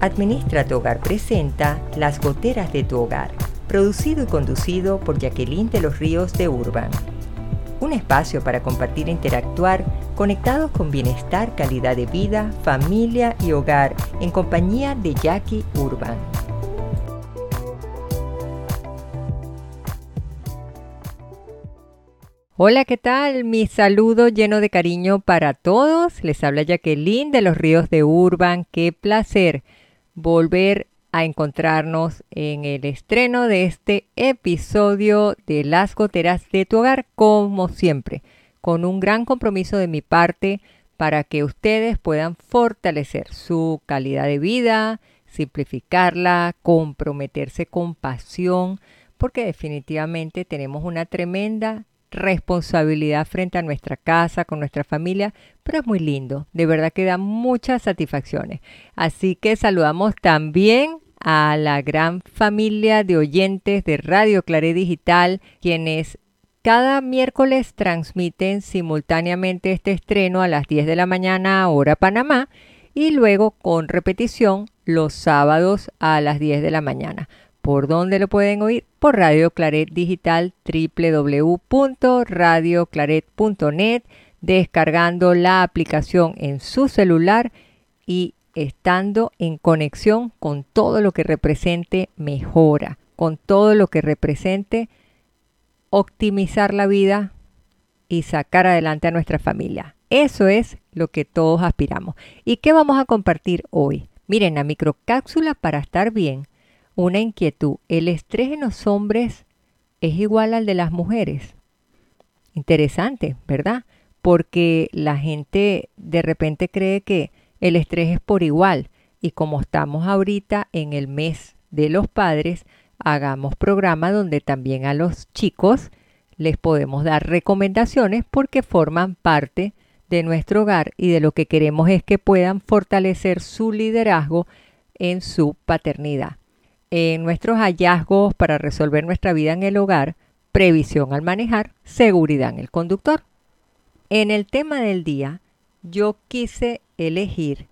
Administra tu Hogar presenta Las Goteras de tu Hogar, producido y conducido por Jacqueline de los Ríos de Urban. Un espacio para compartir e interactuar conectados con bienestar, calidad de vida, familia y hogar en compañía de Jackie Urban. Hola, ¿qué tal? Mi saludo lleno de cariño para todos. Les habla Jacqueline de los Ríos de Urban. Qué placer volver a encontrarnos en el estreno de este episodio de Las Goteras de tu Hogar, como siempre, con un gran compromiso de mi parte para que ustedes puedan fortalecer su calidad de vida, simplificarla, comprometerse con pasión, porque definitivamente tenemos una tremenda responsabilidad frente a nuestra casa, con nuestra familia, pero es muy lindo, de verdad que da muchas satisfacciones. Así que saludamos también a la gran familia de oyentes de Radio Claret Digital, quienes cada miércoles transmiten simultáneamente este estreno a las 10 de la mañana hora Panamá y luego con repetición los sábados a las 10 de la mañana. ¿Por dónde lo pueden oír? Por Radio Claret Digital, www.radioclaret.net, descargando la aplicación en su celular y estando en conexión con todo lo que represente mejora, con todo lo que represente optimizar la vida y sacar adelante a nuestra familia. Eso es lo que todos aspiramos. ¿Y qué vamos a compartir hoy? Miren, la microcápsula para estar bien una inquietud. ¿El estrés en los hombres es igual al de las mujeres? Interesante, ¿verdad? Porque la gente de repente cree que el estrés es por igual y como estamos ahorita en el mes de los padres, hagamos programa donde también a los chicos les podemos dar recomendaciones porque forman parte de nuestro hogar y de lo que queremos es que puedan fortalecer su liderazgo en su paternidad nuestros hallazgos para resolver nuestra vida en el hogar, previsión al manejar, seguridad en el conductor. En el tema del día, yo quise elegir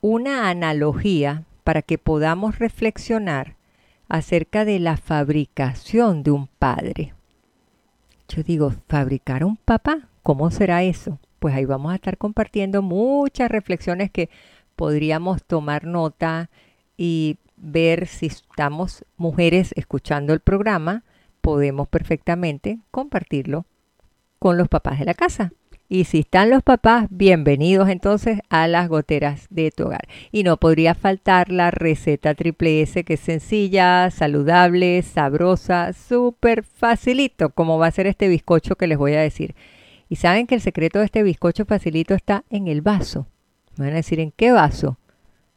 una analogía para que podamos reflexionar acerca de la fabricación de un padre. Yo digo, ¿fabricar un papá? ¿Cómo será eso? Pues ahí vamos a estar compartiendo muchas reflexiones que podríamos tomar nota y ver si estamos mujeres escuchando el programa, podemos perfectamente compartirlo con los papás de la casa. Y si están los papás, bienvenidos entonces a las goteras de tu hogar. Y no podría faltar la receta triple S que es sencilla, saludable, sabrosa, súper facilito, como va a ser este bizcocho que les voy a decir. Y saben que el secreto de este bizcocho facilito está en el vaso. Me van a decir, ¿en qué vaso?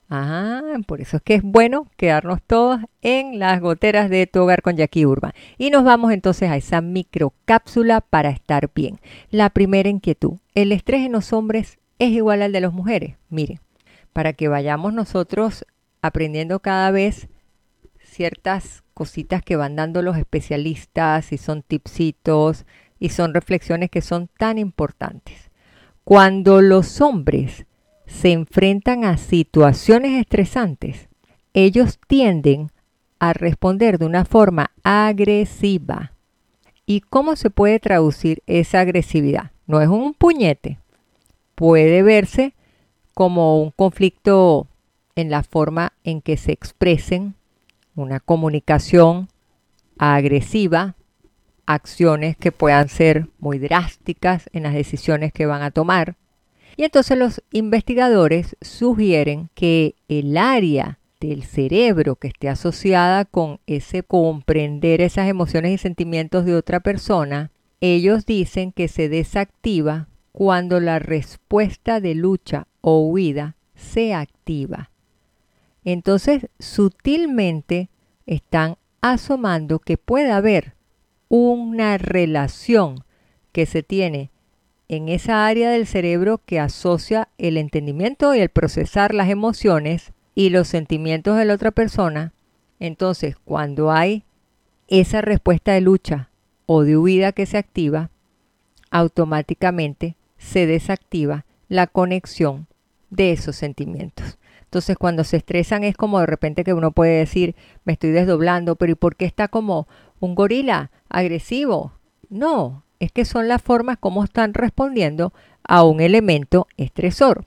Ah, por eso es que es bueno quedarnos todos en las goteras de tu hogar con Jackie Urban. Y nos vamos entonces a esa microcápsula para estar bien. La primera inquietud, ¿el estrés en los hombres es igual al de las mujeres? Miren, para que vayamos nosotros aprendiendo cada vez ciertas cositas que van dando los especialistas y son tipsitos y son reflexiones que son tan importantes. Cuando los hombres se enfrentan a situaciones estresantes, ellos tienden a responder de una forma agresiva. ¿Y cómo se puede traducir esa agresividad? No es un puñete. Puede verse como un conflicto en la forma en que se expresen, una comunicación agresiva, acciones que puedan ser muy drásticas en las decisiones que van a tomar, y entonces los investigadores sugieren que el área del cerebro que esté asociada con ese comprender esas emociones y sentimientos de otra persona, ellos dicen que se desactiva cuando la respuesta de lucha o huida se activa. Entonces, sutilmente están asomando que puede haber una relación que se tiene en esa área del cerebro que asocia el entendimiento y el procesar las emociones y los sentimientos de la otra persona, entonces cuando hay esa respuesta de lucha o de huida que se activa, automáticamente se desactiva la conexión de esos sentimientos. Entonces cuando se estresan es como de repente que uno puede decir, me estoy desdoblando, pero ¿y por qué está como un gorila agresivo? No, es que son las formas como están respondiendo a un elemento estresor.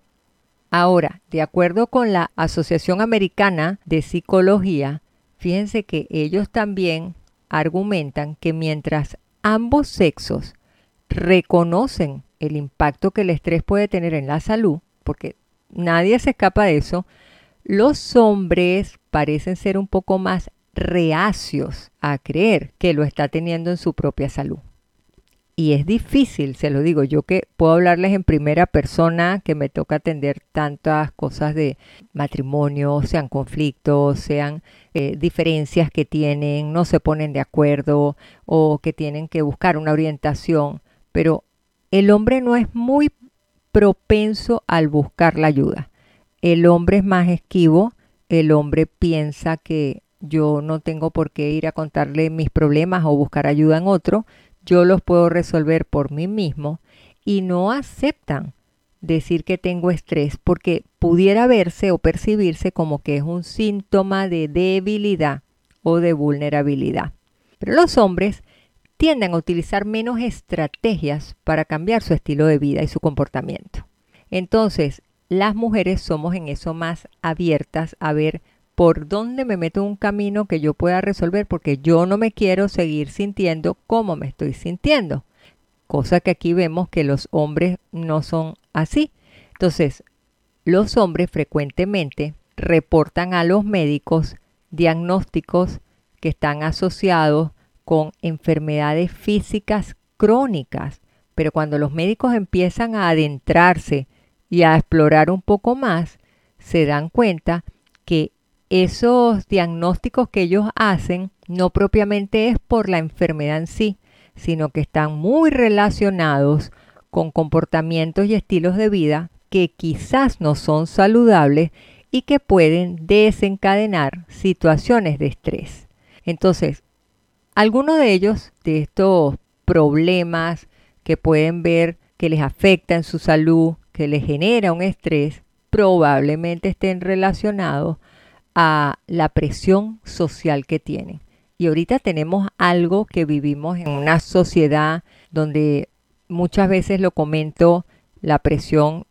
Ahora, de acuerdo con la Asociación Americana de Psicología, fíjense que ellos también argumentan que mientras ambos sexos reconocen el impacto que el estrés puede tener en la salud, porque nadie se escapa de eso, los hombres parecen ser un poco más reacios a creer que lo está teniendo en su propia salud. Y es difícil, se lo digo, yo que puedo hablarles en primera persona, que me toca atender tantas cosas de matrimonio, sean conflictos, sean eh, diferencias que tienen, no se ponen de acuerdo o que tienen que buscar una orientación, pero el hombre no es muy propenso al buscar la ayuda. El hombre es más esquivo, el hombre piensa que yo no tengo por qué ir a contarle mis problemas o buscar ayuda en otro, yo los puedo resolver por mí mismo y no aceptan decir que tengo estrés porque pudiera verse o percibirse como que es un síntoma de debilidad o de vulnerabilidad. Pero los hombres tienden a utilizar menos estrategias para cambiar su estilo de vida y su comportamiento. Entonces, las mujeres somos en eso más abiertas a ver por dónde me meto un camino que yo pueda resolver porque yo no me quiero seguir sintiendo como me estoy sintiendo. Cosa que aquí vemos que los hombres no son así. Entonces, los hombres frecuentemente reportan a los médicos diagnósticos que están asociados con enfermedades físicas crónicas, pero cuando los médicos empiezan a adentrarse y a explorar un poco más, se dan cuenta esos diagnósticos que ellos hacen no propiamente es por la enfermedad en sí, sino que están muy relacionados con comportamientos y estilos de vida que quizás no son saludables y que pueden desencadenar situaciones de estrés. Entonces, algunos de ellos, de estos problemas que pueden ver que les afecta en su salud, que les genera un estrés, probablemente estén relacionados la presión social que tienen. Y ahorita tenemos algo que vivimos en una sociedad donde muchas veces lo comento, la presión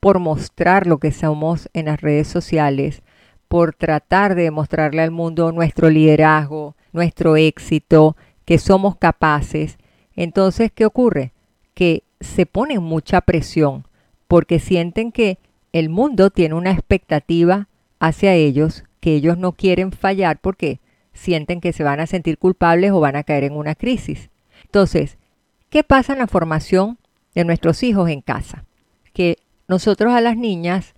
por mostrar lo que somos en las redes sociales, por tratar de demostrarle al mundo nuestro liderazgo, nuestro éxito, que somos capaces. Entonces, ¿qué ocurre? Que se ponen mucha presión porque sienten que el mundo tiene una expectativa hacia ellos, que ellos no quieren fallar porque sienten que se van a sentir culpables o van a caer en una crisis. Entonces, ¿qué pasa en la formación de nuestros hijos en casa? Que nosotros a las niñas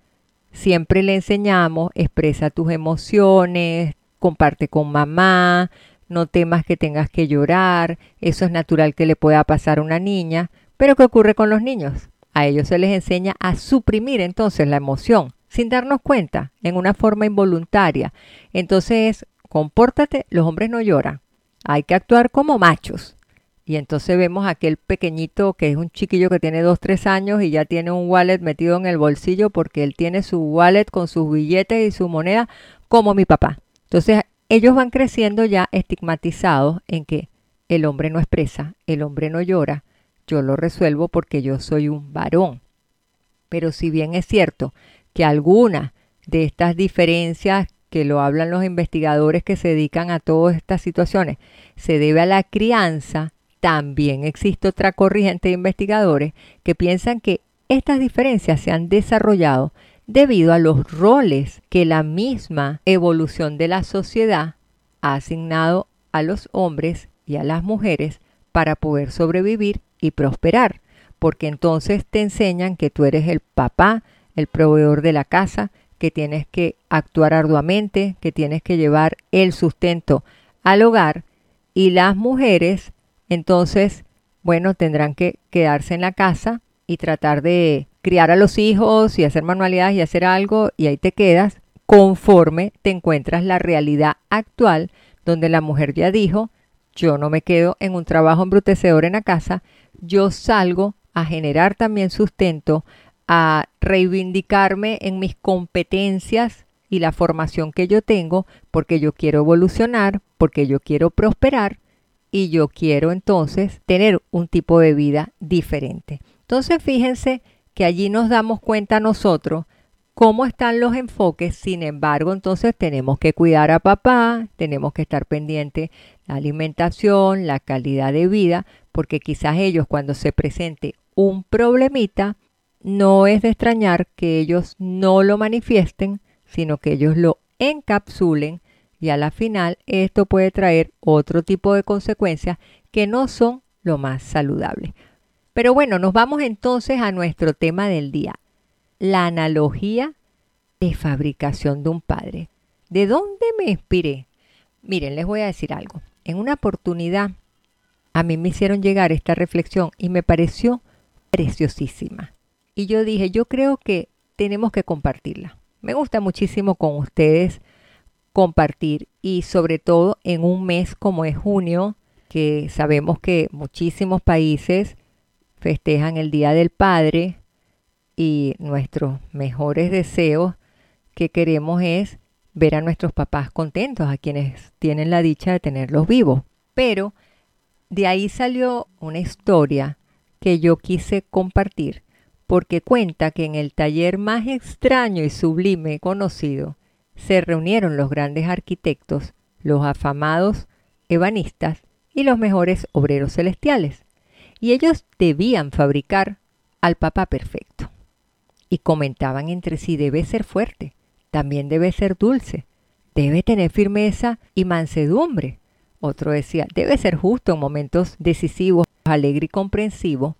siempre le enseñamos, expresa tus emociones, comparte con mamá, no temas que tengas que llorar, eso es natural que le pueda pasar a una niña, pero ¿qué ocurre con los niños? A ellos se les enseña a suprimir entonces la emoción, sin darnos cuenta, en una forma involuntaria. Entonces, compórtate, los hombres no lloran, hay que actuar como machos. Y entonces vemos aquel pequeñito que es un chiquillo que tiene 2, 3 años y ya tiene un wallet metido en el bolsillo porque él tiene su wallet con sus billetes y su moneda como mi papá. Entonces ellos van creciendo ya estigmatizados en que el hombre no expresa, el hombre no llora, yo lo resuelvo porque yo soy un varón. Pero si bien es cierto que alguna de estas diferencias que lo hablan los investigadores que se dedican a todas estas situaciones se debe a la crianza, también existe otra corriente de investigadores que piensan que estas diferencias se han desarrollado debido a los roles que la misma evolución de la sociedad ha asignado a los hombres y a las mujeres para poder sobrevivir y prosperar, porque entonces te enseñan que tú eres el papá, el proveedor de la casa, que tienes que actuar arduamente, que tienes que llevar el sustento al hogar y las mujeres entonces, bueno, tendrán que quedarse en la casa y tratar de criar a los hijos y hacer manualidades y hacer algo y ahí te quedas conforme te encuentras la realidad actual donde la mujer ya dijo, yo no me quedo en un trabajo embrutecedor en la casa, yo salgo a generar también sustento, a reivindicarme en mis competencias y la formación que yo tengo, porque yo quiero evolucionar, porque yo quiero prosperar y yo quiero entonces tener un tipo de vida diferente. Entonces fíjense que allí nos damos cuenta nosotros cómo están los enfoques, sin embargo, entonces tenemos que cuidar a papá, tenemos que estar pendiente la alimentación, la calidad de vida, porque quizás ellos cuando se presente un problemita, no es de extrañar que ellos no lo manifiesten, sino que ellos lo encapsulen y a la final esto puede traer otro tipo de consecuencias que no son lo más saludables. Pero bueno, nos vamos entonces a nuestro tema del día, la analogía de fabricación de un padre. ¿De dónde me inspiré? Miren, les voy a decir algo. En una oportunidad a mí me hicieron llegar esta reflexión y me pareció preciosísima. Y yo dije, yo creo que tenemos que compartirla. Me gusta muchísimo con ustedes compartir y sobre todo en un mes como es junio, que sabemos que muchísimos países festejan el Día del Padre y nuestros mejores deseos que queremos es ver a nuestros papás contentos, a quienes tienen la dicha de tenerlos vivos. Pero de ahí salió una historia que yo quise compartir porque cuenta que en el taller más extraño y sublime conocido se reunieron los grandes arquitectos, los afamados ebanistas y los mejores obreros celestiales, y ellos debían fabricar al papá perfecto. Y comentaban entre sí, debe ser fuerte, también debe ser dulce, debe tener firmeza y mansedumbre. Otro decía, debe ser justo en momentos decisivos, alegre y comprensivo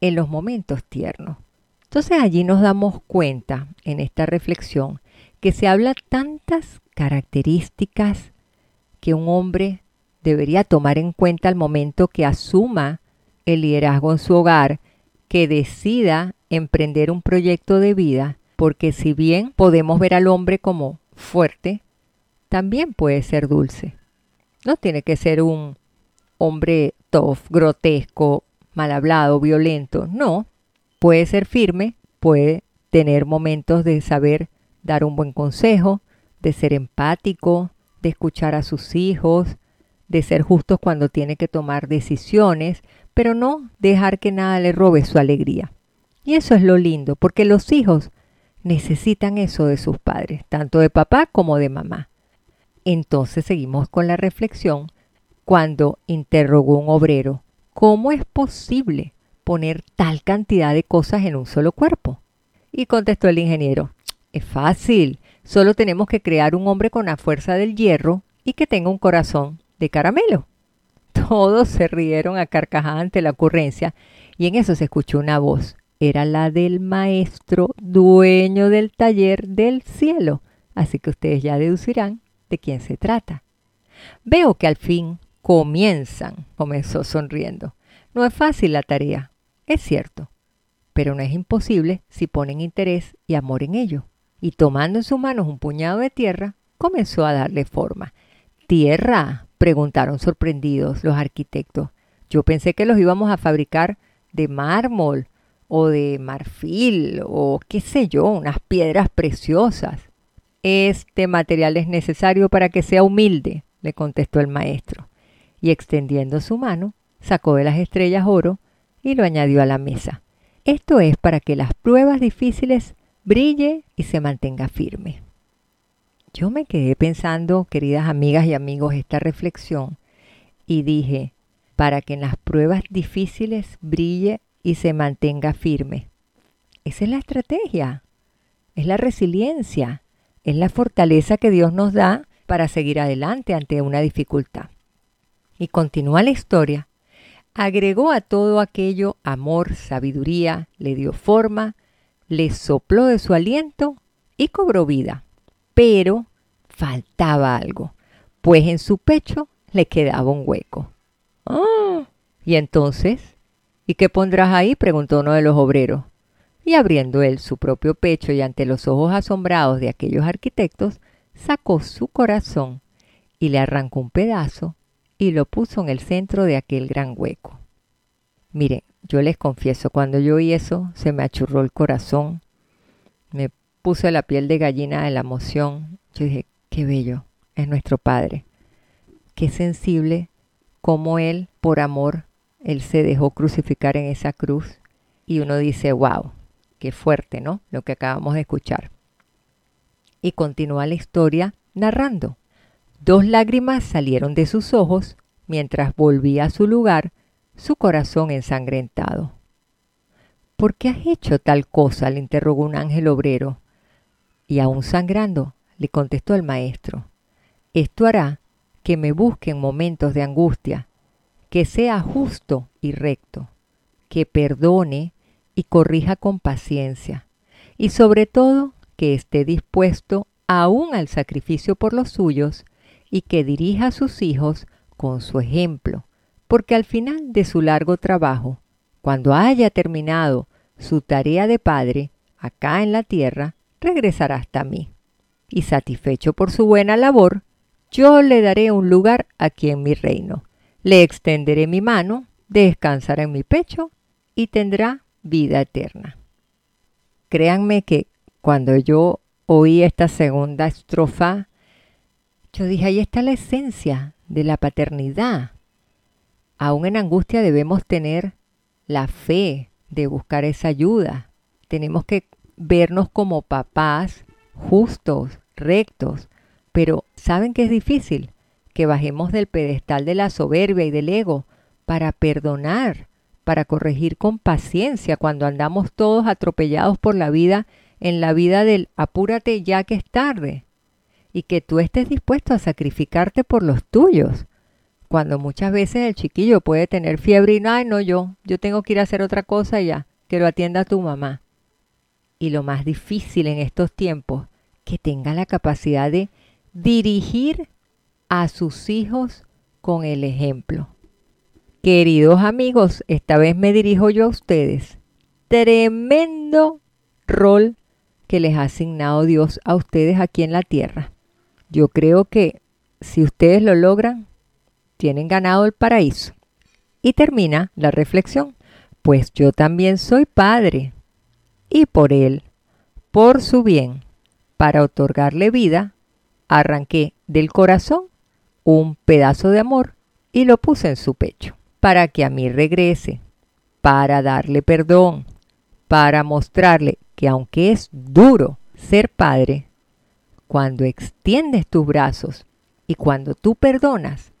en los momentos tiernos. Entonces allí nos damos cuenta en esta reflexión que se habla tantas características que un hombre debería tomar en cuenta al momento que asuma el liderazgo en su hogar, que decida emprender un proyecto de vida, porque si bien podemos ver al hombre como fuerte, también puede ser dulce. No tiene que ser un hombre tough, grotesco, mal hablado, violento. No, puede ser firme, puede tener momentos de saber dar un buen consejo, de ser empático, de escuchar a sus hijos, de ser justos cuando tiene que tomar decisiones, pero no dejar que nada le robe su alegría. Y eso es lo lindo, porque los hijos necesitan eso de sus padres, tanto de papá como de mamá. Entonces seguimos con la reflexión cuando interrogó un obrero, ¿cómo es posible poner tal cantidad de cosas en un solo cuerpo? Y contestó el ingeniero, es fácil, solo tenemos que crear un hombre con la fuerza del hierro y que tenga un corazón de caramelo. Todos se rieron a carcajadas ante la ocurrencia y en eso se escuchó una voz. Era la del maestro dueño del taller del cielo. Así que ustedes ya deducirán de quién se trata. Veo que al fin comienzan, comenzó sonriendo. No es fácil la tarea, es cierto, pero no es imposible si ponen interés y amor en ello. Y tomando en sus manos un puñado de tierra, comenzó a darle forma. ¿Tierra? preguntaron sorprendidos los arquitectos. Yo pensé que los íbamos a fabricar de mármol o de marfil o qué sé yo, unas piedras preciosas. Este material es necesario para que sea humilde, le contestó el maestro, y extendiendo su mano, sacó de las estrellas oro y lo añadió a la mesa. Esto es para que las pruebas difíciles brille y se mantenga firme. Yo me quedé pensando, queridas amigas y amigos, esta reflexión y dije, para que en las pruebas difíciles brille y se mantenga firme. Esa es la estrategia, es la resiliencia, es la fortaleza que Dios nos da para seguir adelante ante una dificultad. Y continúa la historia agregó a todo aquello amor, sabiduría, le dio forma, le sopló de su aliento y cobró vida. Pero faltaba algo, pues en su pecho le quedaba un hueco. ¡Ah! ¿Y entonces? ¿Y qué pondrás ahí? preguntó uno de los obreros. Y abriendo él su propio pecho y ante los ojos asombrados de aquellos arquitectos, sacó su corazón y le arrancó un pedazo y lo puso en el centro de aquel gran hueco. Mire, yo les confieso, cuando yo oí eso, se me achurró el corazón, me puse la piel de gallina de la emoción. Yo dije, qué bello es nuestro Padre, qué sensible como Él, por amor, Él se dejó crucificar en esa cruz. Y uno dice, wow, qué fuerte, ¿no? Lo que acabamos de escuchar. Y continúa la historia narrando. Dos lágrimas salieron de sus ojos mientras volvía a su lugar, su corazón ensangrentado. ¿Por qué has hecho tal cosa? le interrogó un ángel obrero. Y aún sangrando, le contestó el maestro. Esto hará que me busque en momentos de angustia, que sea justo y recto, que perdone y corrija con paciencia, y sobre todo que esté dispuesto aún al sacrificio por los suyos y que dirija a sus hijos con su ejemplo, porque al final de su largo trabajo, cuando haya terminado su tarea de padre acá en la tierra, regresará hasta mí. Y satisfecho por su buena labor, yo le daré un lugar aquí en mi reino. Le extenderé mi mano, descansará en mi pecho y tendrá vida eterna. Créanme que cuando yo oí esta segunda estrofa, yo dije, ahí está la esencia de la paternidad. Aún en angustia debemos tener la fe de buscar esa ayuda. Tenemos que vernos como papás justos, rectos, pero ¿saben que es difícil? Que bajemos del pedestal de la soberbia y del ego para perdonar, para corregir con paciencia cuando andamos todos atropellados por la vida en la vida del apúrate ya que es tarde y que tú estés dispuesto a sacrificarte por los tuyos. Cuando muchas veces el chiquillo puede tener fiebre y no, ay, no yo, yo tengo que ir a hacer otra cosa ya, que lo atienda tu mamá. Y lo más difícil en estos tiempos, que tenga la capacidad de dirigir a sus hijos con el ejemplo. Queridos amigos, esta vez me dirijo yo a ustedes. Tremendo rol que les ha asignado Dios a ustedes aquí en la tierra. Yo creo que si ustedes lo logran, tienen ganado el paraíso. Y termina la reflexión, pues yo también soy padre, y por él, por su bien, para otorgarle vida, arranqué del corazón un pedazo de amor y lo puse en su pecho, para que a mí regrese, para darle perdón, para mostrarle que aunque es duro ser padre, cuando extiendes tus brazos y cuando tú perdonas,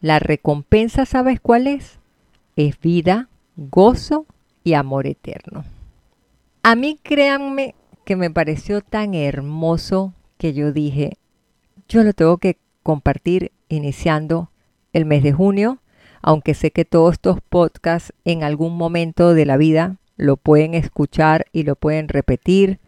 la recompensa, ¿sabes cuál es? Es vida, gozo y amor eterno. A mí créanme que me pareció tan hermoso que yo dije, yo lo tengo que compartir iniciando el mes de junio, aunque sé que todos estos podcasts en algún momento de la vida lo pueden escuchar y lo pueden repetir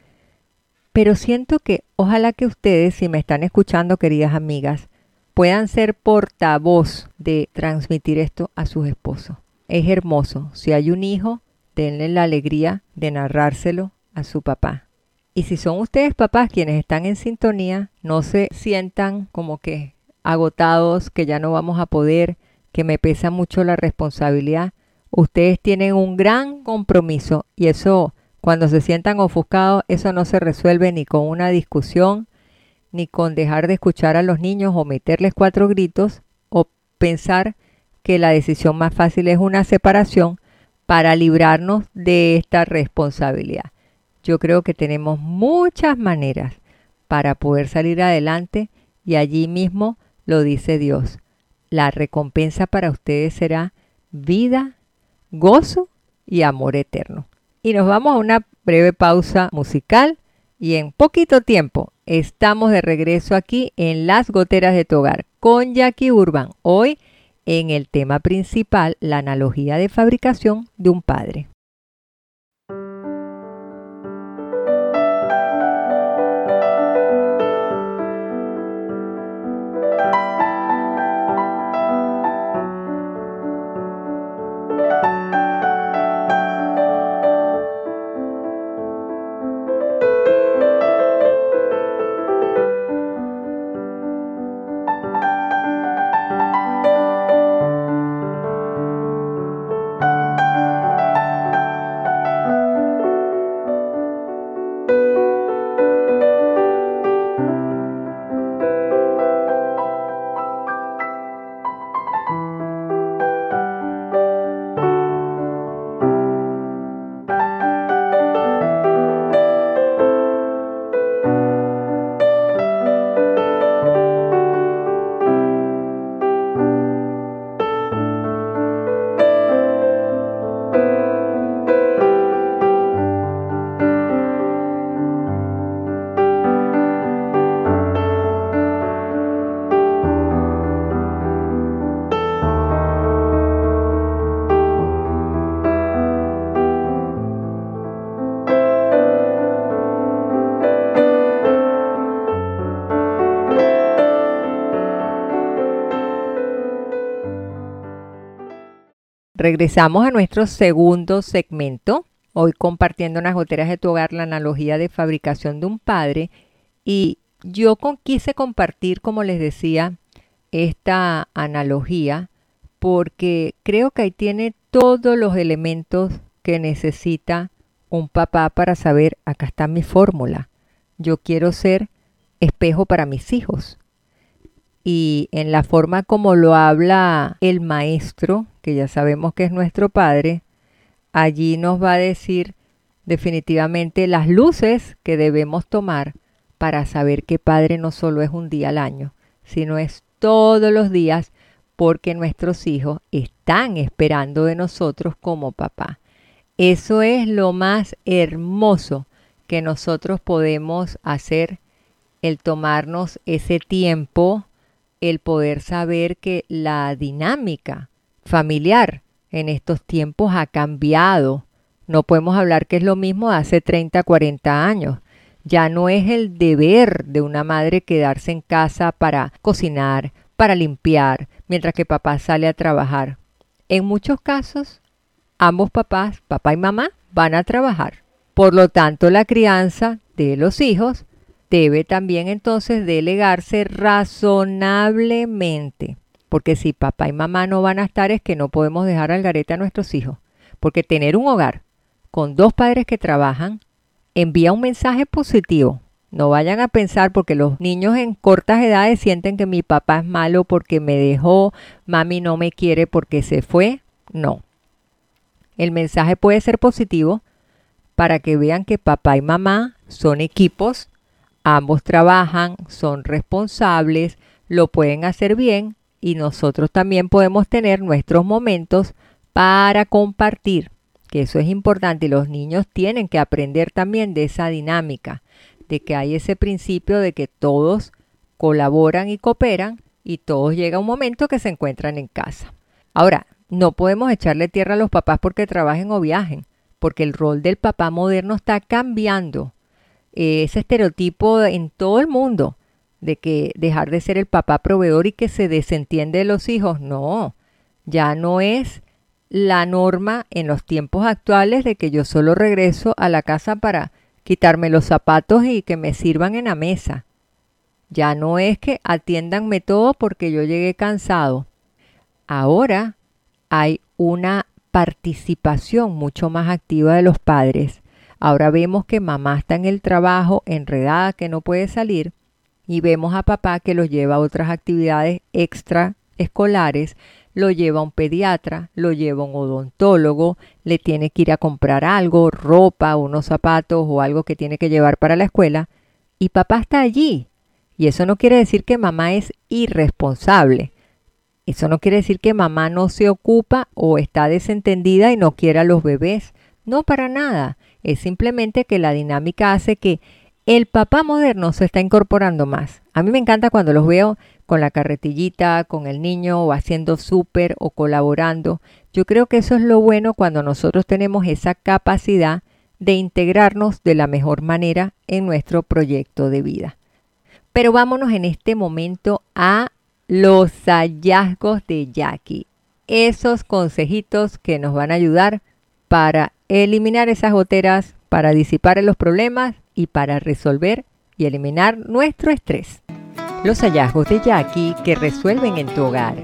pero siento que ojalá que ustedes, si me están escuchando, queridas amigas, puedan ser portavoz de transmitir esto a sus esposos. Es hermoso. Si hay un hijo, denle la alegría de narrárselo a su papá. Y si son ustedes papás quienes están en sintonía, no se sientan como que agotados, que ya no vamos a poder, que me pesa mucho la responsabilidad. Ustedes tienen un gran compromiso y eso cuando se sientan ofuscados, eso no se resuelve ni con una discusión, ni con dejar de escuchar a los niños o meterles cuatro gritos, o pensar que la decisión más fácil es una separación para librarnos de esta responsabilidad. Yo creo que tenemos muchas maneras para poder salir adelante y allí mismo lo dice Dios. La recompensa para ustedes será vida, gozo y amor eterno y nos vamos a una breve pausa musical y en poquito tiempo estamos de regreso aquí en Las Goteras de tu Hogar con Jackie Urban, hoy en el tema principal, la analogía de fabricación de un padre. Regresamos a nuestro segundo segmento, hoy compartiendo en las goteras de tu hogar la analogía de fabricación de un padre y yo quise compartir, como les decía, esta analogía porque creo que ahí tiene todos los elementos que necesita un papá para saber, acá está mi fórmula. Yo quiero ser espejo para mis hijos. Y en la forma como lo habla el maestro, que ya sabemos que es nuestro padre, allí nos va a decir definitivamente las luces que debemos tomar para saber que padre no solo es un día al año, sino es todos los días porque nuestros hijos están esperando de nosotros como papá. Eso es lo más hermoso que nosotros podemos hacer, el tomarnos ese tiempo, el poder saber que la dinámica familiar en estos tiempos ha cambiado. No podemos hablar que es lo mismo de hace 30, 40 años. Ya no es el deber de una madre quedarse en casa para cocinar, para limpiar, mientras que papá sale a trabajar. En muchos casos, ambos papás, papá y mamá, van a trabajar. Por lo tanto, la crianza de los hijos debe también entonces delegarse razonablemente. Porque si papá y mamá no van a estar es que no podemos dejar al garete a nuestros hijos. Porque tener un hogar con dos padres que trabajan envía un mensaje positivo. No vayan a pensar porque los niños en cortas edades sienten que mi papá es malo porque me dejó, mami no me quiere porque se fue. No. El mensaje puede ser positivo para que vean que papá y mamá son equipos, ambos trabajan, son responsables, lo pueden hacer bien y nosotros también podemos tener nuestros momentos para compartir, que eso es importante y los niños tienen que aprender también de esa dinámica, de que hay ese principio de que todos colaboran y cooperan y todos llega un momento que se encuentran en casa. Ahora, no podemos echarle tierra a los papás porque trabajen o viajen, porque el rol del papá moderno está cambiando. Ese estereotipo en todo el mundo de que dejar de ser el papá proveedor y que se desentiende de los hijos, no, ya no es la norma en los tiempos actuales de que yo solo regreso a la casa para quitarme los zapatos y que me sirvan en la mesa. Ya no es que atiéndanme todo porque yo llegué cansado. Ahora hay una participación mucho más activa de los padres. Ahora vemos que mamá está en el trabajo, enredada, que no puede salir, y vemos a papá que los lleva a otras actividades extraescolares, lo lleva a un pediatra, lo lleva a un odontólogo, le tiene que ir a comprar algo, ropa, unos zapatos o algo que tiene que llevar para la escuela, y papá está allí. Y eso no quiere decir que mamá es irresponsable. Eso no quiere decir que mamá no se ocupa o está desentendida y no quiere a los bebés. No, para nada. Es simplemente que la dinámica hace que el papá moderno se está incorporando más. A mí me encanta cuando los veo con la carretillita, con el niño o haciendo súper o colaborando. Yo creo que eso es lo bueno cuando nosotros tenemos esa capacidad de integrarnos de la mejor manera en nuestro proyecto de vida. Pero vámonos en este momento a los hallazgos de Jackie. Esos consejitos que nos van a ayudar para eliminar esas goteras, para disipar los problemas y para resolver y eliminar nuestro estrés. Los hallazgos de Jackie que resuelven en tu hogar.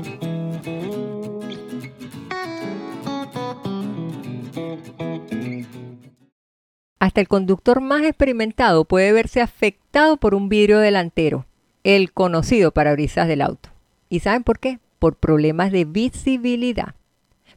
Hasta el conductor más experimentado puede verse afectado por un vidrio delantero, el conocido parabrisas del auto. ¿Y saben por qué? Por problemas de visibilidad.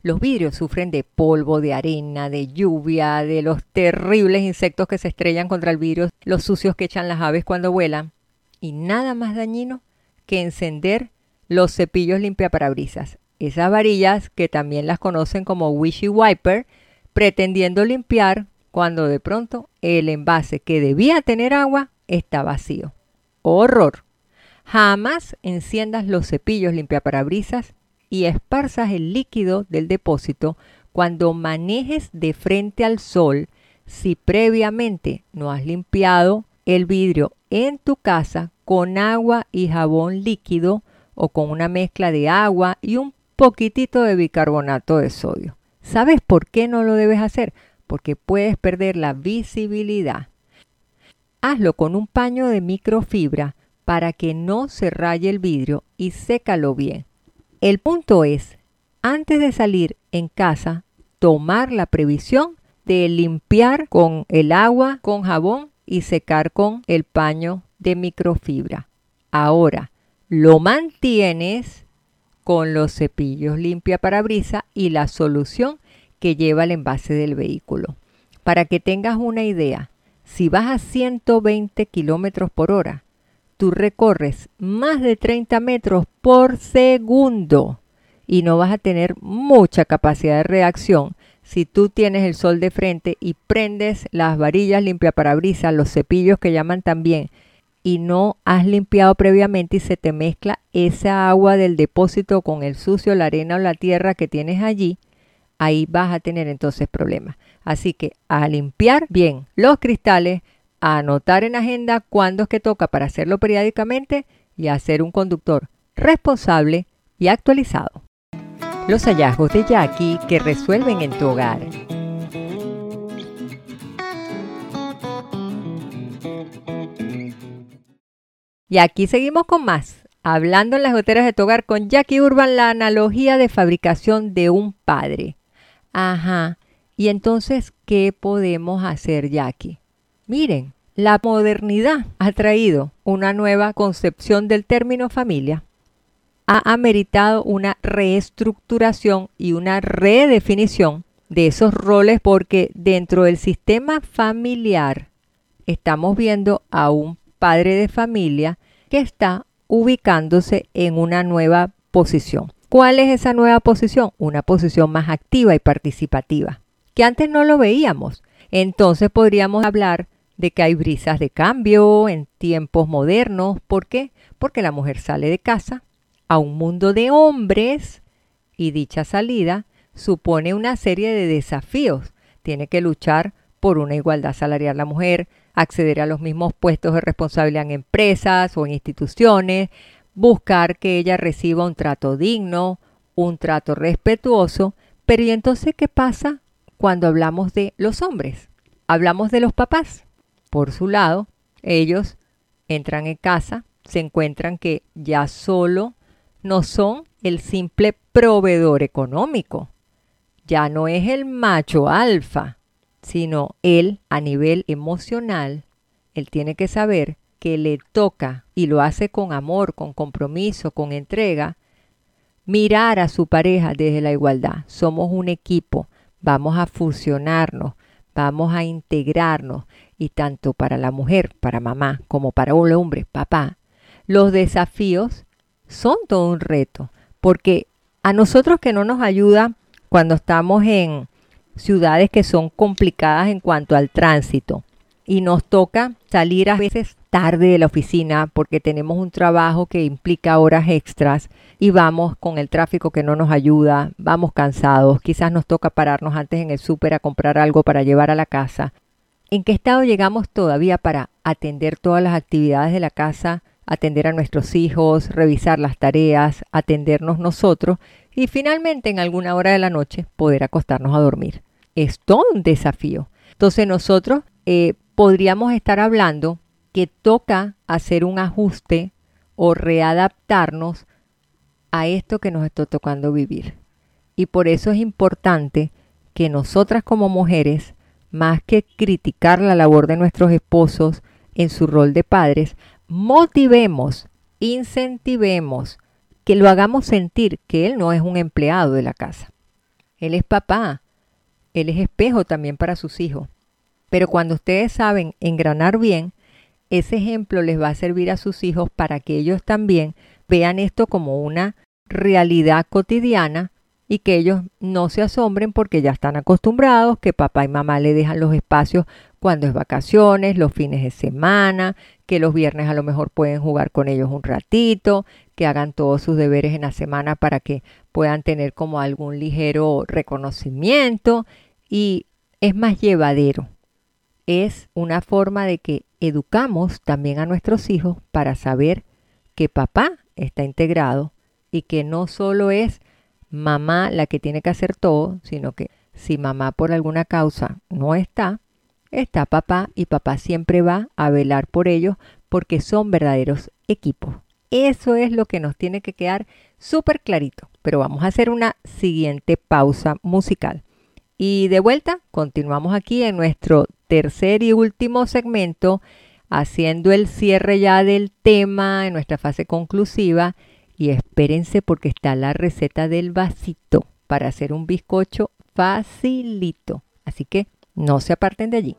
Los vidrios sufren de polvo, de arena, de lluvia, de los terribles insectos que se estrellan contra el vidrio, los sucios que echan las aves cuando vuelan. Y nada más dañino que encender los cepillos limpiaparabrisas. Esas varillas que también las conocen como wishy wiper, pretendiendo limpiar cuando de pronto el envase que debía tener agua está vacío. Horror. Jamás enciendas los cepillos limpiaparabrisas y esparzas el líquido del depósito cuando manejes de frente al sol si previamente no has limpiado el vidrio en tu casa con agua y jabón líquido o con una mezcla de agua y un poquitito de bicarbonato de sodio. ¿Sabes por qué no lo debes hacer? Porque puedes perder la visibilidad. Hazlo con un paño de microfibra para que no se raye el vidrio y sécalo bien. El punto es, antes de salir en casa, tomar la previsión de limpiar con el agua, con jabón y secar con el paño de microfibra. Ahora, lo mantienes con los cepillos limpia parabrisa y la solución que lleva el envase del vehículo. Para que tengas una idea, si vas a 120 kilómetros por hora, tú recorres más de 30 metros por segundo y no vas a tener mucha capacidad de reacción si tú tienes el sol de frente y prendes las varillas limpia parabrisas, los cepillos que llaman también, y no has limpiado previamente y se te mezcla esa agua del depósito con el sucio, la arena o la tierra que tienes allí, ahí vas a tener entonces problemas. Así que a limpiar bien los cristales, anotar en agenda cuándo es que toca para hacerlo periódicamente y a ser un conductor responsable y actualizado los hallazgos de Jackie que resuelven en tu hogar. Y aquí seguimos con más, hablando en las goteras de tu hogar con Jackie Urban, la analogía de fabricación de un padre. Ajá, y entonces, ¿qué podemos hacer, Jackie? Miren, la modernidad ha traído una nueva concepción del término familia ha ameritado una reestructuración y una redefinición de esos roles porque dentro del sistema familiar estamos viendo a un padre de familia que está ubicándose en una nueva posición. ¿Cuál es esa nueva posición? Una posición más activa y participativa, que antes no lo veíamos. Entonces podríamos hablar de que hay brisas de cambio en tiempos modernos. ¿Por qué? Porque la mujer sale de casa, a un mundo de hombres y dicha salida supone una serie de desafíos. Tiene que luchar por una igualdad salarial la mujer, acceder a los mismos puestos de responsabilidad en empresas o en instituciones, buscar que ella reciba un trato digno, un trato respetuoso. Pero ¿y entonces qué pasa cuando hablamos de los hombres? Hablamos de los papás. Por su lado, ellos entran en casa, se encuentran que ya solo no son el simple proveedor económico. Ya no es el macho alfa, sino él a nivel emocional, él tiene que saber que le toca y lo hace con amor, con compromiso, con entrega, mirar a su pareja desde la igualdad. Somos un equipo, vamos a fusionarnos, vamos a integrarnos y tanto para la mujer, para mamá, como para un hombre, papá, los desafíos son todo un reto, porque a nosotros que no nos ayuda cuando estamos en ciudades que son complicadas en cuanto al tránsito y nos toca salir a veces tarde de la oficina porque tenemos un trabajo que implica horas extras y vamos con el tráfico que no nos ayuda, vamos cansados, quizás nos toca pararnos antes en el súper a comprar algo para llevar a la casa. ¿En qué estado llegamos todavía para atender todas las actividades de la casa atender a nuestros hijos, revisar las tareas, atendernos nosotros y finalmente en alguna hora de la noche poder acostarnos a dormir. Es todo un desafío. Entonces nosotros eh, podríamos estar hablando que toca hacer un ajuste o readaptarnos a esto que nos está tocando vivir. Y por eso es importante que nosotras como mujeres, más que criticar la labor de nuestros esposos en su rol de padres, motivemos, incentivemos, que lo hagamos sentir que él no es un empleado de la casa. Él es papá, él es espejo también para sus hijos. Pero cuando ustedes saben engranar bien, ese ejemplo les va a servir a sus hijos para que ellos también vean esto como una realidad cotidiana y que ellos no se asombren porque ya están acostumbrados, que papá y mamá le dejan los espacios cuando es vacaciones, los fines de semana, que los viernes a lo mejor pueden jugar con ellos un ratito, que hagan todos sus deberes en la semana para que puedan tener como algún ligero reconocimiento y es más llevadero. Es una forma de que educamos también a nuestros hijos para saber que papá está integrado y que no solo es mamá la que tiene que hacer todo, sino que si mamá por alguna causa no está, está papá y papá siempre va a velar por ellos porque son verdaderos equipos. Eso es lo que nos tiene que quedar súper clarito. Pero vamos a hacer una siguiente pausa musical. Y de vuelta, continuamos aquí en nuestro tercer y último segmento, haciendo el cierre ya del tema en nuestra fase conclusiva. Y espérense porque está la receta del vasito para hacer un bizcocho facilito. Así que no se aparten de allí.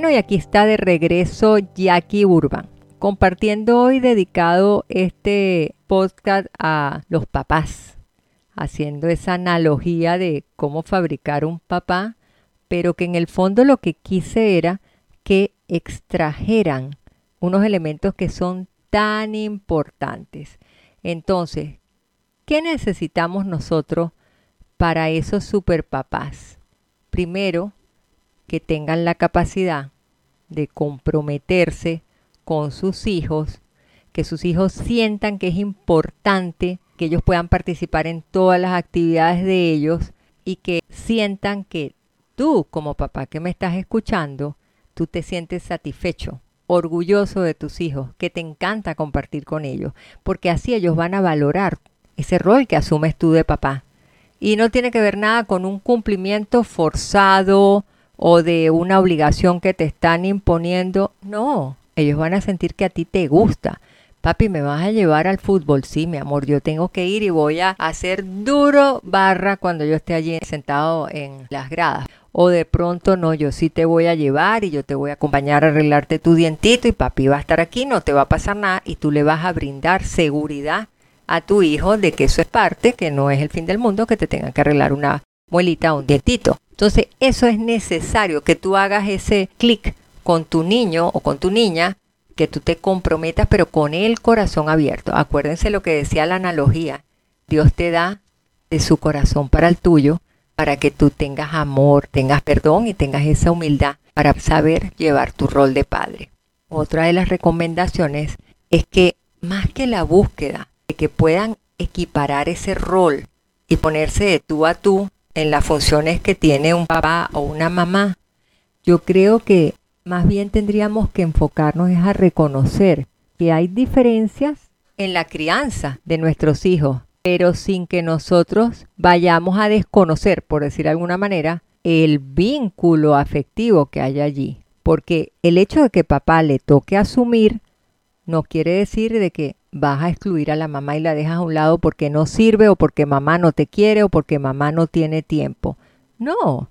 Bueno, y aquí está de regreso Jackie Urban, compartiendo hoy dedicado este podcast a los papás, haciendo esa analogía de cómo fabricar un papá, pero que en el fondo lo que quise era que extrajeran unos elementos que son tan importantes. Entonces, ¿qué necesitamos nosotros para esos superpapás? Primero, que tengan la capacidad de comprometerse con sus hijos, que sus hijos sientan que es importante que ellos puedan participar en todas las actividades de ellos y que sientan que tú como papá que me estás escuchando, tú te sientes satisfecho, orgulloso de tus hijos, que te encanta compartir con ellos, porque así ellos van a valorar ese rol que asumes tú de papá. Y no tiene que ver nada con un cumplimiento forzado o de una obligación que te están imponiendo. No, ellos van a sentir que a ti te gusta. Papi, ¿me vas a llevar al fútbol? Sí, mi amor, yo tengo que ir y voy a hacer duro barra cuando yo esté allí sentado en las gradas. O de pronto no, yo sí te voy a llevar y yo te voy a acompañar a arreglarte tu dientito y papi va a estar aquí, no te va a pasar nada y tú le vas a brindar seguridad a tu hijo de que eso es parte, que no es el fin del mundo que te tengan que arreglar una muelita o un dientito. Entonces, eso es necesario, que tú hagas ese clic con tu niño o con tu niña, que tú te comprometas, pero con el corazón abierto. Acuérdense lo que decía la analogía. Dios te da de su corazón para el tuyo, para que tú tengas amor, tengas perdón y tengas esa humildad para saber llevar tu rol de padre. Otra de las recomendaciones es que más que la búsqueda de que puedan equiparar ese rol y ponerse de tú a tú en las funciones que tiene un papá o una mamá, yo creo que más bien tendríamos que enfocarnos a reconocer que hay diferencias en la crianza de nuestros hijos, pero sin que nosotros vayamos a desconocer, por decir de alguna manera, el vínculo afectivo que hay allí. Porque el hecho de que papá le toque asumir no quiere decir de que vas a excluir a la mamá y la dejas a un lado porque no sirve o porque mamá no te quiere o porque mamá no tiene tiempo. No,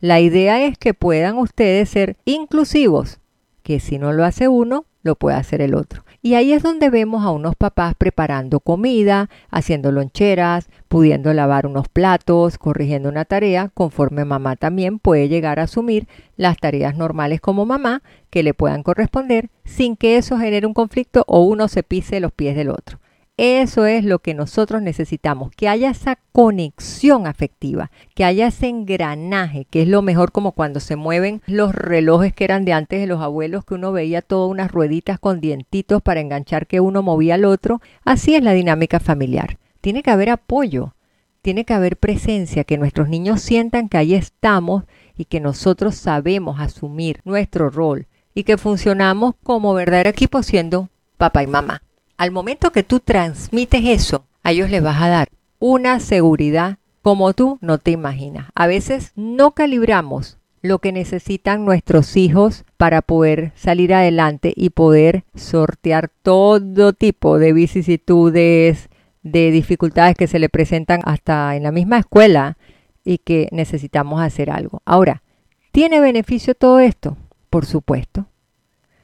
la idea es que puedan ustedes ser inclusivos, que si no lo hace uno, lo puede hacer el otro. Y ahí es donde vemos a unos papás preparando comida, haciendo loncheras, pudiendo lavar unos platos, corrigiendo una tarea, conforme mamá también puede llegar a asumir las tareas normales como mamá que le puedan corresponder sin que eso genere un conflicto o uno se pise los pies del otro. Eso es lo que nosotros necesitamos, que haya esa conexión afectiva, que haya ese engranaje, que es lo mejor como cuando se mueven los relojes que eran de antes de los abuelos, que uno veía todas unas rueditas con dientitos para enganchar que uno movía al otro. Así es la dinámica familiar. Tiene que haber apoyo, tiene que haber presencia, que nuestros niños sientan que ahí estamos y que nosotros sabemos asumir nuestro rol y que funcionamos como verdadero equipo siendo papá y mamá. Al momento que tú transmites eso, a ellos les vas a dar una seguridad como tú no te imaginas. A veces no calibramos lo que necesitan nuestros hijos para poder salir adelante y poder sortear todo tipo de vicisitudes, de dificultades que se le presentan hasta en la misma escuela y que necesitamos hacer algo. Ahora, ¿tiene beneficio todo esto? Por supuesto.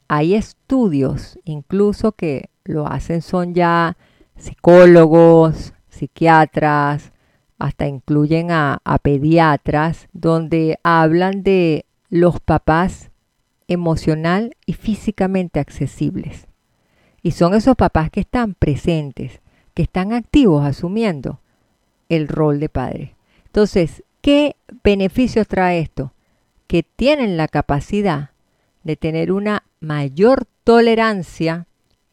Hay estudios incluso que lo hacen son ya psicólogos, psiquiatras, hasta incluyen a, pediatras, donde hablan de los papás emocional y físicamente accesibles. Y son esos papás que están presentes, que están activos asumiendo el rol de padre. Entonces, ¿qué beneficios trae esto? Que tienen la capacidad de tener una mayor tolerancia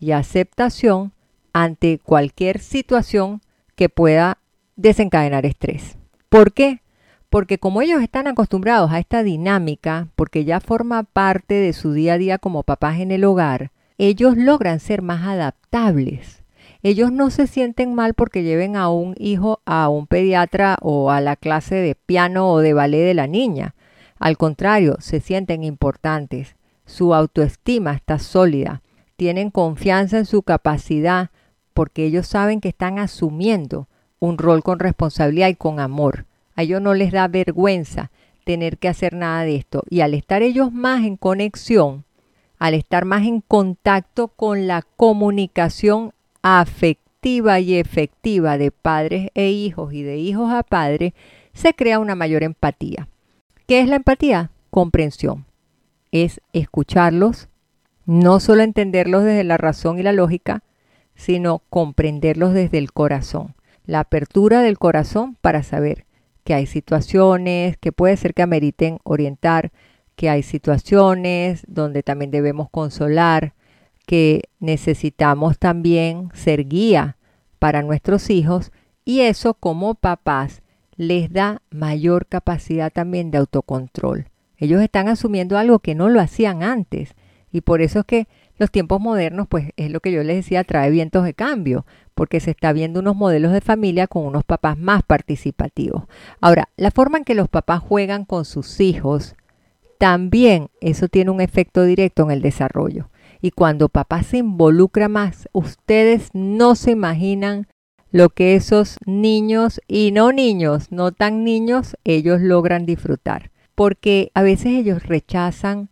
y aceptación ante cualquier situación que pueda desencadenar estrés. ¿Por qué? Porque como ellos están acostumbrados a esta dinámica, porque ya forma parte de su día a día como papás en el hogar, ellos logran ser más adaptables. Ellos no se sienten mal porque lleven a un hijo a un pediatra o a la clase de piano o de ballet de la niña. Al contrario, se sienten importantes. Su autoestima está sólida tienen confianza en su capacidad porque ellos saben que están asumiendo un rol con responsabilidad y con amor. A ellos no les da vergüenza tener que hacer nada de esto. Y al estar ellos más en conexión, al estar más en contacto con la comunicación afectiva y efectiva de padres e hijos y de hijos a padres, se crea una mayor empatía. ¿Qué es la empatía? Comprensión. Es escucharlos, no solo entenderlos desde la razón y la lógica, sino comprenderlos desde el corazón. La apertura del corazón para saber que hay situaciones que puede ser que ameriten orientar, que hay situaciones donde también debemos consolar, que necesitamos también ser guía para nuestros hijos y eso como papás les da mayor capacidad también de autocontrol. Ellos están asumiendo algo que no lo hacían antes y por eso es que los tiempos modernos, pues es lo que yo les decía, trae vientos de cambio, porque se está viendo unos modelos de familia con unos papás más participativos. Ahora, la forma en que los papás juegan con sus hijos, también eso tiene un efecto directo en el desarrollo. Y cuando papá se involucra más, ustedes no se imaginan lo que esos niños y no niños, no tan niños, ellos logran disfrutar. Porque a veces ellos rechazan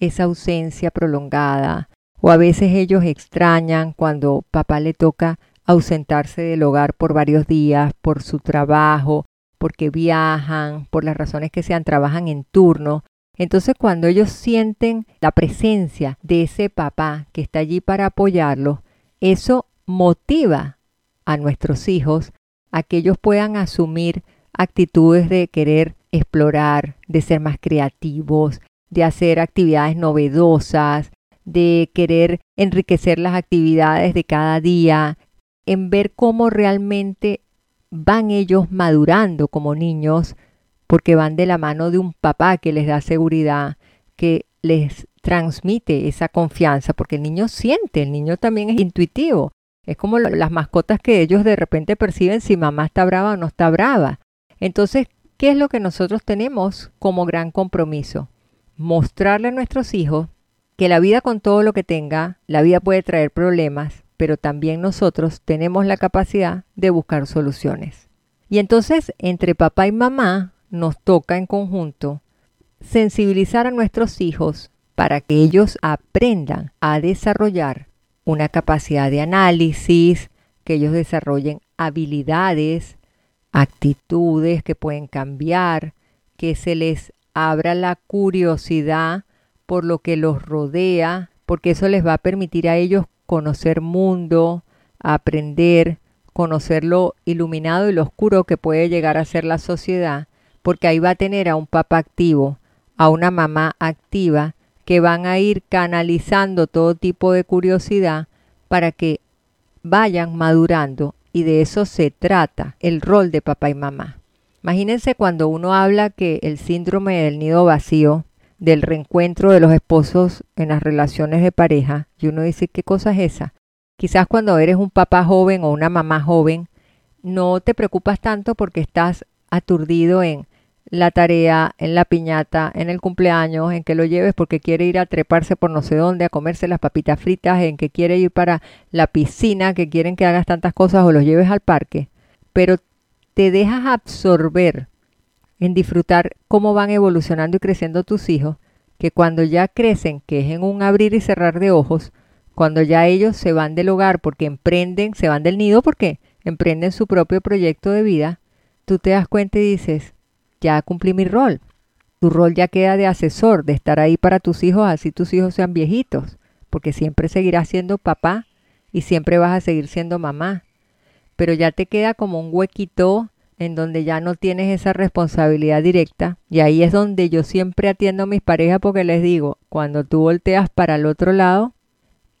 esa ausencia prolongada o a veces ellos extrañan cuando papá le toca ausentarse del hogar por varios días, por su trabajo, porque viajan, por las razones que sean, trabajan en turno. Entonces cuando ellos sienten la presencia de ese papá que está allí para apoyarlos, eso motiva a nuestros hijos a que ellos puedan asumir actitudes de querer explorar, de ser más creativos, de hacer actividades novedosas, de querer enriquecer las actividades de cada día, en ver cómo realmente van ellos madurando como niños, porque van de la mano de un papá que les da seguridad, que les transmite esa confianza, porque el niño siente, el niño también es intuitivo. Es como las mascotas que ellos de repente perciben si mamá está brava o no está brava. Entonces, ¿qué es lo que nosotros tenemos como gran compromiso? Mostrarle a nuestros hijos que la vida con todo lo que tenga, la vida puede traer problemas, pero también nosotros tenemos la capacidad de buscar soluciones. Y entonces, entre papá y mamá, nos toca en conjunto sensibilizar a nuestros hijos para que ellos aprendan a desarrollar una capacidad de análisis, que ellos desarrollen habilidades, actitudes que pueden cambiar, que se les abra la curiosidad por lo que los rodea, porque eso les va a permitir a ellos conocer mundo, aprender, conocer lo iluminado y lo oscuro que puede llegar a ser la sociedad, porque ahí va a tener a un papá activo, a una mamá activa, que van a ir canalizando todo tipo de curiosidad para que vayan madurando y de eso se trata el rol de papá y mamá. Imagínense cuando uno habla que el síndrome del nido vacío, del reencuentro de los esposos en las relaciones de pareja, y uno dice, ¿qué cosa es esa? Quizás cuando eres un papá joven o una mamá joven, no te preocupas tanto porque estás aturdido en la tarea, en la piñata, en el cumpleaños, en que lo lleves porque quiere ir a treparse por no sé dónde, a comerse las papitas fritas, en que quiere ir para la piscina, que quieren que hagas tantas cosas o los lleves al parque. Pero te dejas absorber en disfrutar cómo van evolucionando y creciendo tus hijos, que cuando ya crecen, que es en un abrir y cerrar de ojos, cuando ya ellos se van del hogar porque emprenden, se van del nido porque emprenden su propio proyecto de vida, tú te das cuenta y dices, ya cumplí mi rol. Tu rol ya queda de asesor, de estar ahí para tus hijos, así tus hijos sean viejitos, porque siempre seguirás siendo papá y siempre vas a seguir siendo mamá. Pero ya te queda como un huequito en donde ya no tienes esa responsabilidad directa. Y ahí es donde yo siempre atiendo a mis parejas porque les digo, cuando tú volteas para el otro lado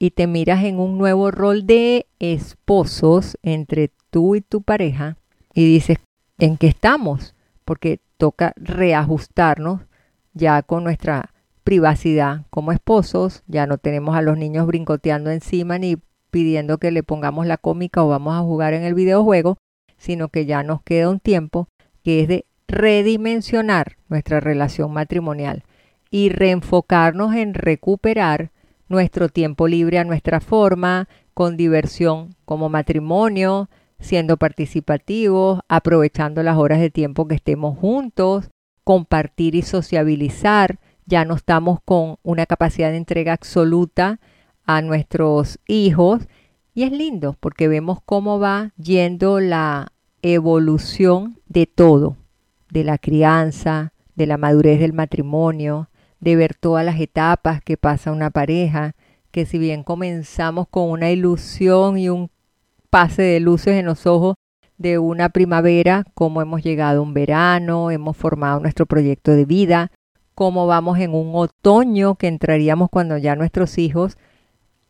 y te miras en un nuevo rol de esposos entre tú y tu pareja y dices, ¿en qué estamos? Porque toca reajustarnos ya con nuestra privacidad como esposos, ya no tenemos a los niños brincoteando encima ni pidiendo que le pongamos la cómica o vamos a jugar en el videojuego, sino que ya nos queda un tiempo que es de redimensionar nuestra relación matrimonial y reenfocarnos en recuperar nuestro tiempo libre a nuestra forma, con diversión como matrimonio, siendo participativos, aprovechando las horas de tiempo que estemos juntos, compartir y sociabilizar. Ya no estamos con una capacidad de entrega absoluta a nuestros hijos. Y es lindo porque vemos cómo va yendo la evolución de todo, de la crianza, de la madurez del matrimonio, de ver todas las etapas que pasa una pareja, que si bien comenzamos con una ilusión y un pase de luces en los ojos de una primavera, cómo hemos llegado a un verano, hemos formado nuestro proyecto de vida, cómo vamos en un otoño que entraríamos cuando ya nuestros hijos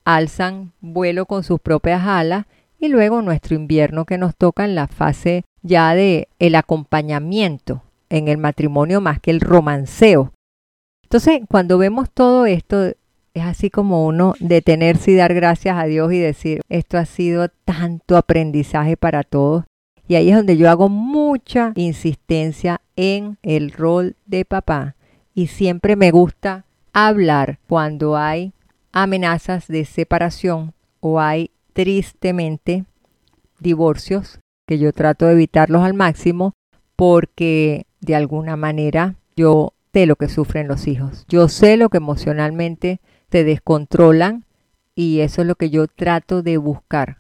alzan vuelo con sus propias alas y luego nuestro invierno que nos toca en la fase ya de el acompañamiento en el matrimonio más que el romanceo. Entonces, cuando vemos todo esto es así como uno detenerse y dar gracias a Dios y decir, esto ha sido tanto aprendizaje para todos. Y ahí es donde yo hago mucha insistencia en el rol de papá. Y siempre me gusta hablar cuando hay amenazas de separación o hay tristemente divorcios, que yo trato de evitarlos al máximo porque de alguna manera yo sé lo que sufren los hijos. Yo sé lo que emocionalmente te descontrolan y eso es lo que yo trato de buscar,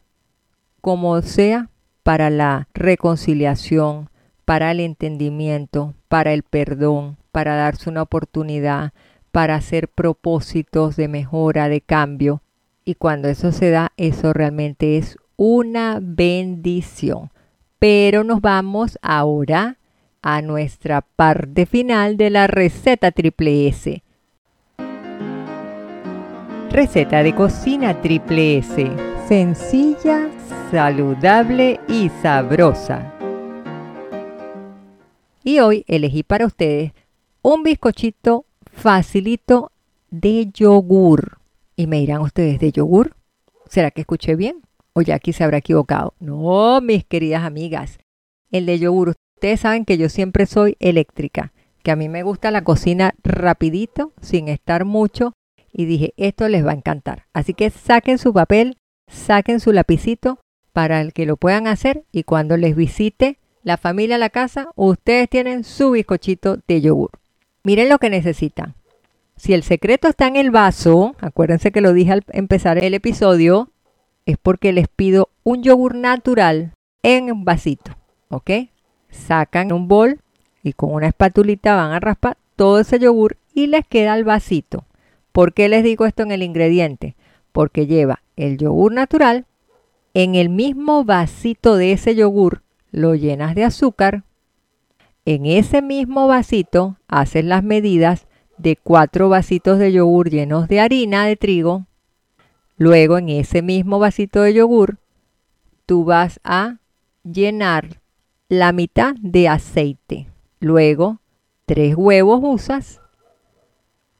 como sea para la reconciliación, para el entendimiento, para el perdón, para darse una oportunidad, para hacer propósitos de mejora, de cambio. Y cuando eso se da, eso realmente es una bendición. Pero nos vamos ahora a nuestra parte final de la receta triple S. Receta de cocina triple S. Sencilla, saludable y sabrosa. Y hoy elegí para ustedes un bizcochito facilito de yogur. Y me dirán ustedes, ¿de yogur? ¿Será que escuché bien? ¿O ya aquí se habrá equivocado? No, mis queridas amigas. El de yogur. Ustedes saben que yo siempre soy eléctrica. Que a mí me gusta la cocina rapidito, sin estar mucho y dije, esto les va a encantar. Así que saquen su papel, saquen su lapicito para el que lo puedan hacer y cuando les visite la familia a la casa, ustedes tienen su bizcochito de yogur. Miren lo que necesitan. Si el secreto está en el vaso, acuérdense que lo dije al empezar el episodio, es porque les pido un yogur natural en un vasito, ¿ok? Sacan un bol y con una espatulita van a raspar todo ese yogur y les queda el vasito. ¿Por qué les digo esto en el ingrediente? Porque lleva el yogur natural, en el mismo vasito de ese yogur lo llenas de azúcar, en ese mismo vasito haces las medidas de cuatro vasitos de yogur llenos de harina de trigo. Luego en ese mismo vasito de yogur tú vas a llenar la mitad de aceite. Luego tres huevos usas,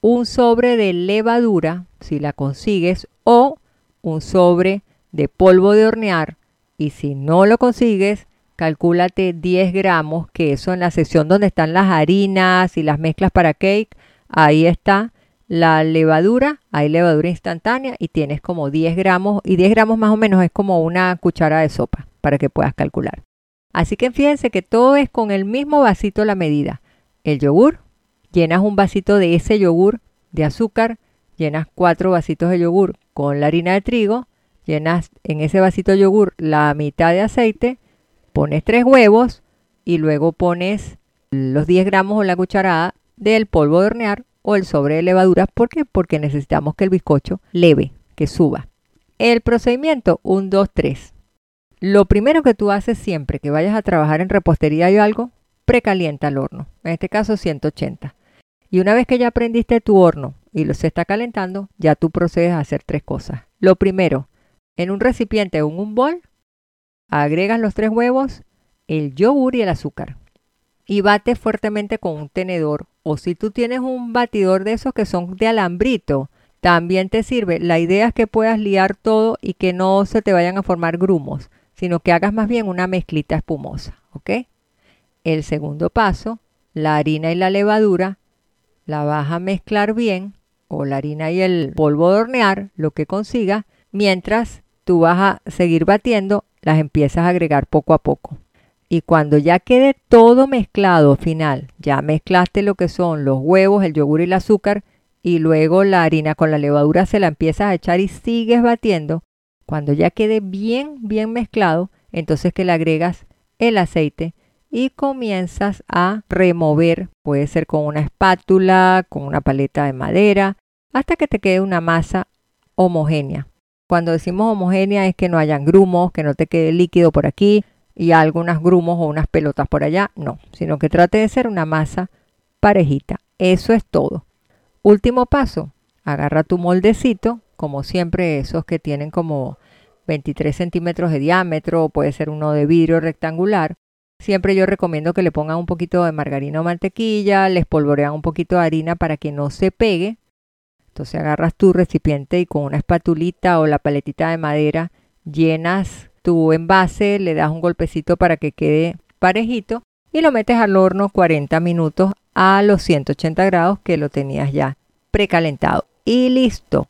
un sobre de levadura, si la consigues, o un sobre de polvo de hornear. Y si no lo consigues, calcúlate 10 gramos, que eso en la sección donde están las harinas y las mezclas para cake, ahí está la levadura, hay levadura instantánea y tienes como 10 gramos y 10 gramos más o menos es como una cuchara de sopa para que puedas calcular. Así que fíjense que todo es con el mismo vasito la medida. El yogur, llenas un vasito de ese yogur de azúcar, llenas cuatro vasitos de yogur con la harina de trigo, llenas en ese vasito de yogur la mitad de aceite, pones tres huevos y luego pones los 10 gramos o la cucharada del polvo de hornear o el sobre de levadura. ¿Por qué? Porque necesitamos que el bizcocho leve, que suba. El procedimiento 1, 2, 3. Lo primero que tú haces siempre que vayas a trabajar en repostería o algo, precalienta el horno. En este caso 180. Y una vez que ya prendiste tu horno y lo se está calentando, ya tú procedes a hacer tres cosas. Lo primero, en un recipiente o en un bol, Agregas los tres huevos, el yogur y el azúcar. Y bate fuertemente con un tenedor. O si tú tienes un batidor de esos que son de alambrito, también te sirve. La idea es que puedas liar todo y que no se te vayan a formar grumos, sino que hagas más bien una mezclita espumosa. ¿Ok? El segundo paso, la harina y la levadura, la vas a mezclar bien, o la harina y el polvo de hornear, lo que consigas, mientras tú vas a seguir batiendo las empiezas a agregar poco a poco. Y cuando ya quede todo mezclado final, ya mezclaste lo que son los huevos, el yogur y el azúcar, y luego la harina con la levadura se la empiezas a echar y sigues batiendo. Cuando ya quede bien, bien mezclado, entonces que le agregas el aceite y comienzas a remover, puede ser con una espátula, con una paleta de madera, hasta que te quede una masa homogénea. Cuando decimos homogénea es que no hayan grumos, que no te quede líquido por aquí y algunas grumos o unas pelotas por allá. No, sino que trate de ser una masa parejita. Eso es todo. Último paso, agarra tu moldecito, como siempre esos que tienen como 23 centímetros de diámetro, o puede ser uno de vidrio rectangular. Siempre yo recomiendo que le pongan un poquito de margarina o mantequilla, les polvorean un poquito de harina para que no se pegue entonces agarras tu recipiente y con una espatulita o la paletita de madera llenas tu envase, le das un golpecito para que quede parejito y lo metes al horno 40 minutos a los 180 grados que lo tenías ya precalentado. Y listo.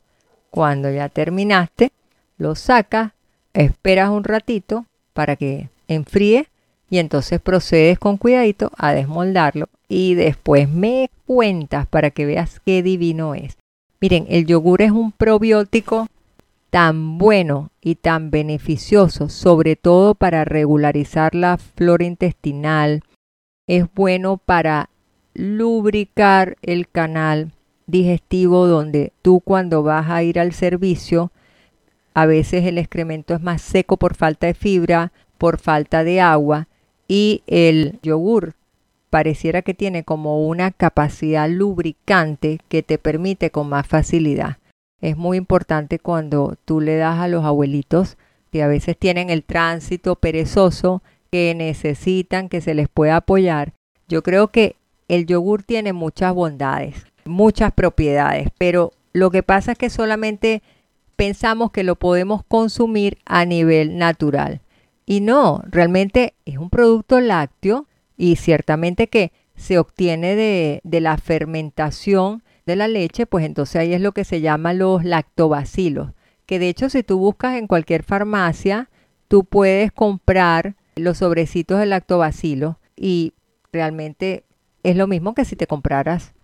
Cuando ya terminaste, lo sacas, esperas un ratito para que enfríe y entonces procedes con cuidadito a desmoldarlo y después me cuentas para que veas qué divino es. Miren, el yogur es un probiótico tan bueno y tan beneficioso, sobre todo para regularizar la flora intestinal. Es bueno para lubricar el canal digestivo donde tú cuando vas a ir al servicio, a veces el excremento es más seco por falta de fibra, por falta de agua y el yogur pareciera que tiene como una capacidad lubricante que te permite con más facilidad. Es muy importante cuando tú le das a los abuelitos que a veces tienen el tránsito perezoso, que necesitan que se les pueda apoyar. Yo creo que el yogur tiene muchas bondades, muchas propiedades, pero lo que pasa es que solamente pensamos que lo podemos consumir a nivel natural. Y no, realmente es un producto lácteo y ciertamente que se obtiene de, la fermentación de la leche, pues entonces ahí es lo que se llama los lactobacilos, que de hecho si tú buscas en cualquier farmacia, tú puedes comprar los sobrecitos de lactobacilo y realmente es lo mismo que si te compraras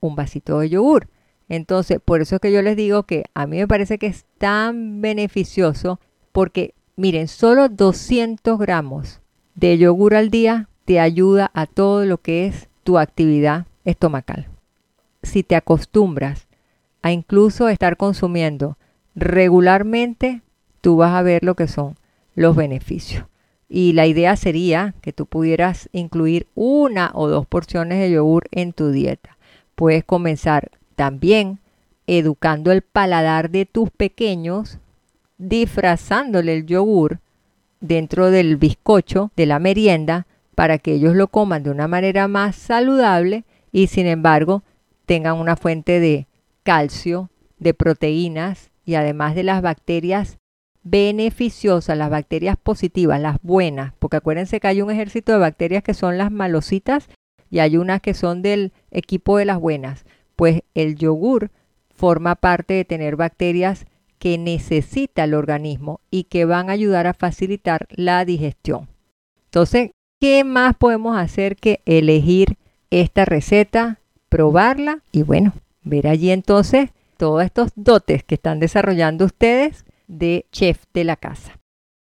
un vasito de yogur. Entonces, por eso es que yo les digo que a mí me parece que es tan beneficioso porque, miren, solo 200 gramos de yogur al día te ayuda a todo lo que es tu actividad estomacal. Si te acostumbras a incluso estar consumiendo regularmente, tú vas a ver lo que son los beneficios. Y la idea sería que tú pudieras incluir una o dos porciones de yogur en tu dieta. Puedes comenzar también educando el paladar de tus pequeños, disfrazándole el yogur dentro del bizcocho de la merienda para que ellos lo coman de una manera más saludable y sin embargo tengan una fuente de calcio, de proteínas y además de las bacterias beneficiosas, las bacterias positivas, las buenas, porque acuérdense que hay un ejército de bacterias que son las malositas y hay unas que son del equipo de las buenas. Pues el yogur forma parte de tener bacterias que necesita el organismo y que van a ayudar a facilitar la digestión. Entonces, ¿qué más podemos hacer que elegir esta receta, probarla y bueno, ver allí entonces todos estos dotes que están desarrollando ustedes de chef de la casa.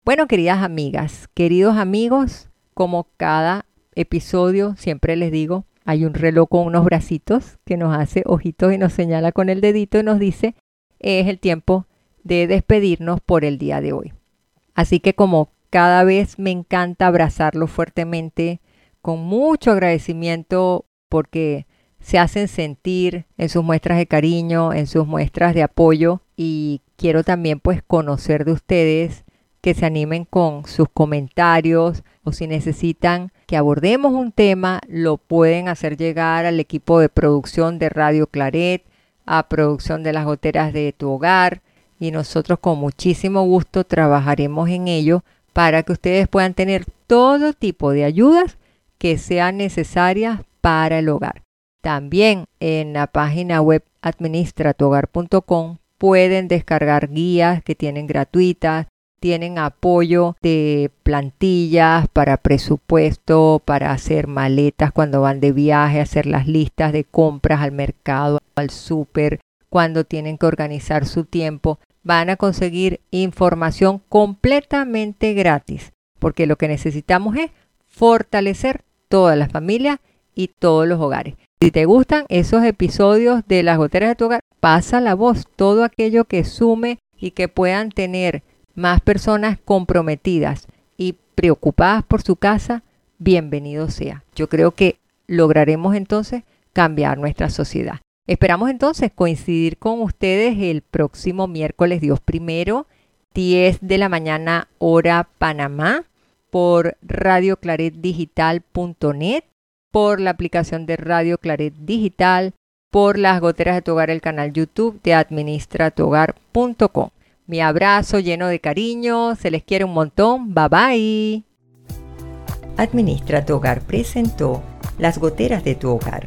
Bueno, queridas amigas, queridos amigos, como cada episodio siempre les digo, hay un reloj con unos bracitos que nos hace ojitos y nos señala con el dedito y nos dice, es el tiempo de despedirnos por el día de hoy. Así que como cada vez me encanta abrazarlo fuertemente, con mucho agradecimiento porque se hacen sentir en sus muestras de cariño, en sus muestras de apoyo y quiero también pues conocer de ustedes que se animen con sus comentarios o si necesitan que abordemos un tema, lo pueden hacer llegar al equipo de producción de Radio Claret, a producción de las goteras de tu hogar y nosotros con muchísimo gusto trabajaremos en ello para que ustedes puedan tener todo tipo de ayudas que sean necesarias para el hogar. También en la página web administratuhogar.com pueden descargar guías que tienen gratuitas, tienen apoyo de plantillas para presupuesto, para hacer maletas cuando van de viaje, hacer las listas de compras al mercado, al súper, cuando tienen que organizar su tiempo. Van a conseguir información completamente gratis, porque lo que necesitamos es fortalecer toda la familia y todos los hogares. Si te gustan esos episodios de las goteras de tu hogar, pasa la voz, todo aquello que sume y que puedan tener más personas comprometidas y preocupadas por su casa, bienvenido sea. Yo creo que lograremos entonces cambiar nuestra sociedad. Esperamos entonces coincidir con ustedes el próximo miércoles, Dios primero, 10 de la mañana, hora Panamá, por radioclaretdigital.net por la aplicación de Radio Claret Digital, por las goteras de tu hogar, el canal YouTube de administratuhogar.com. Mi abrazo lleno de cariño, se les quiere un montón, bye bye. Administra tu hogar presentó Las goteras de tu hogar,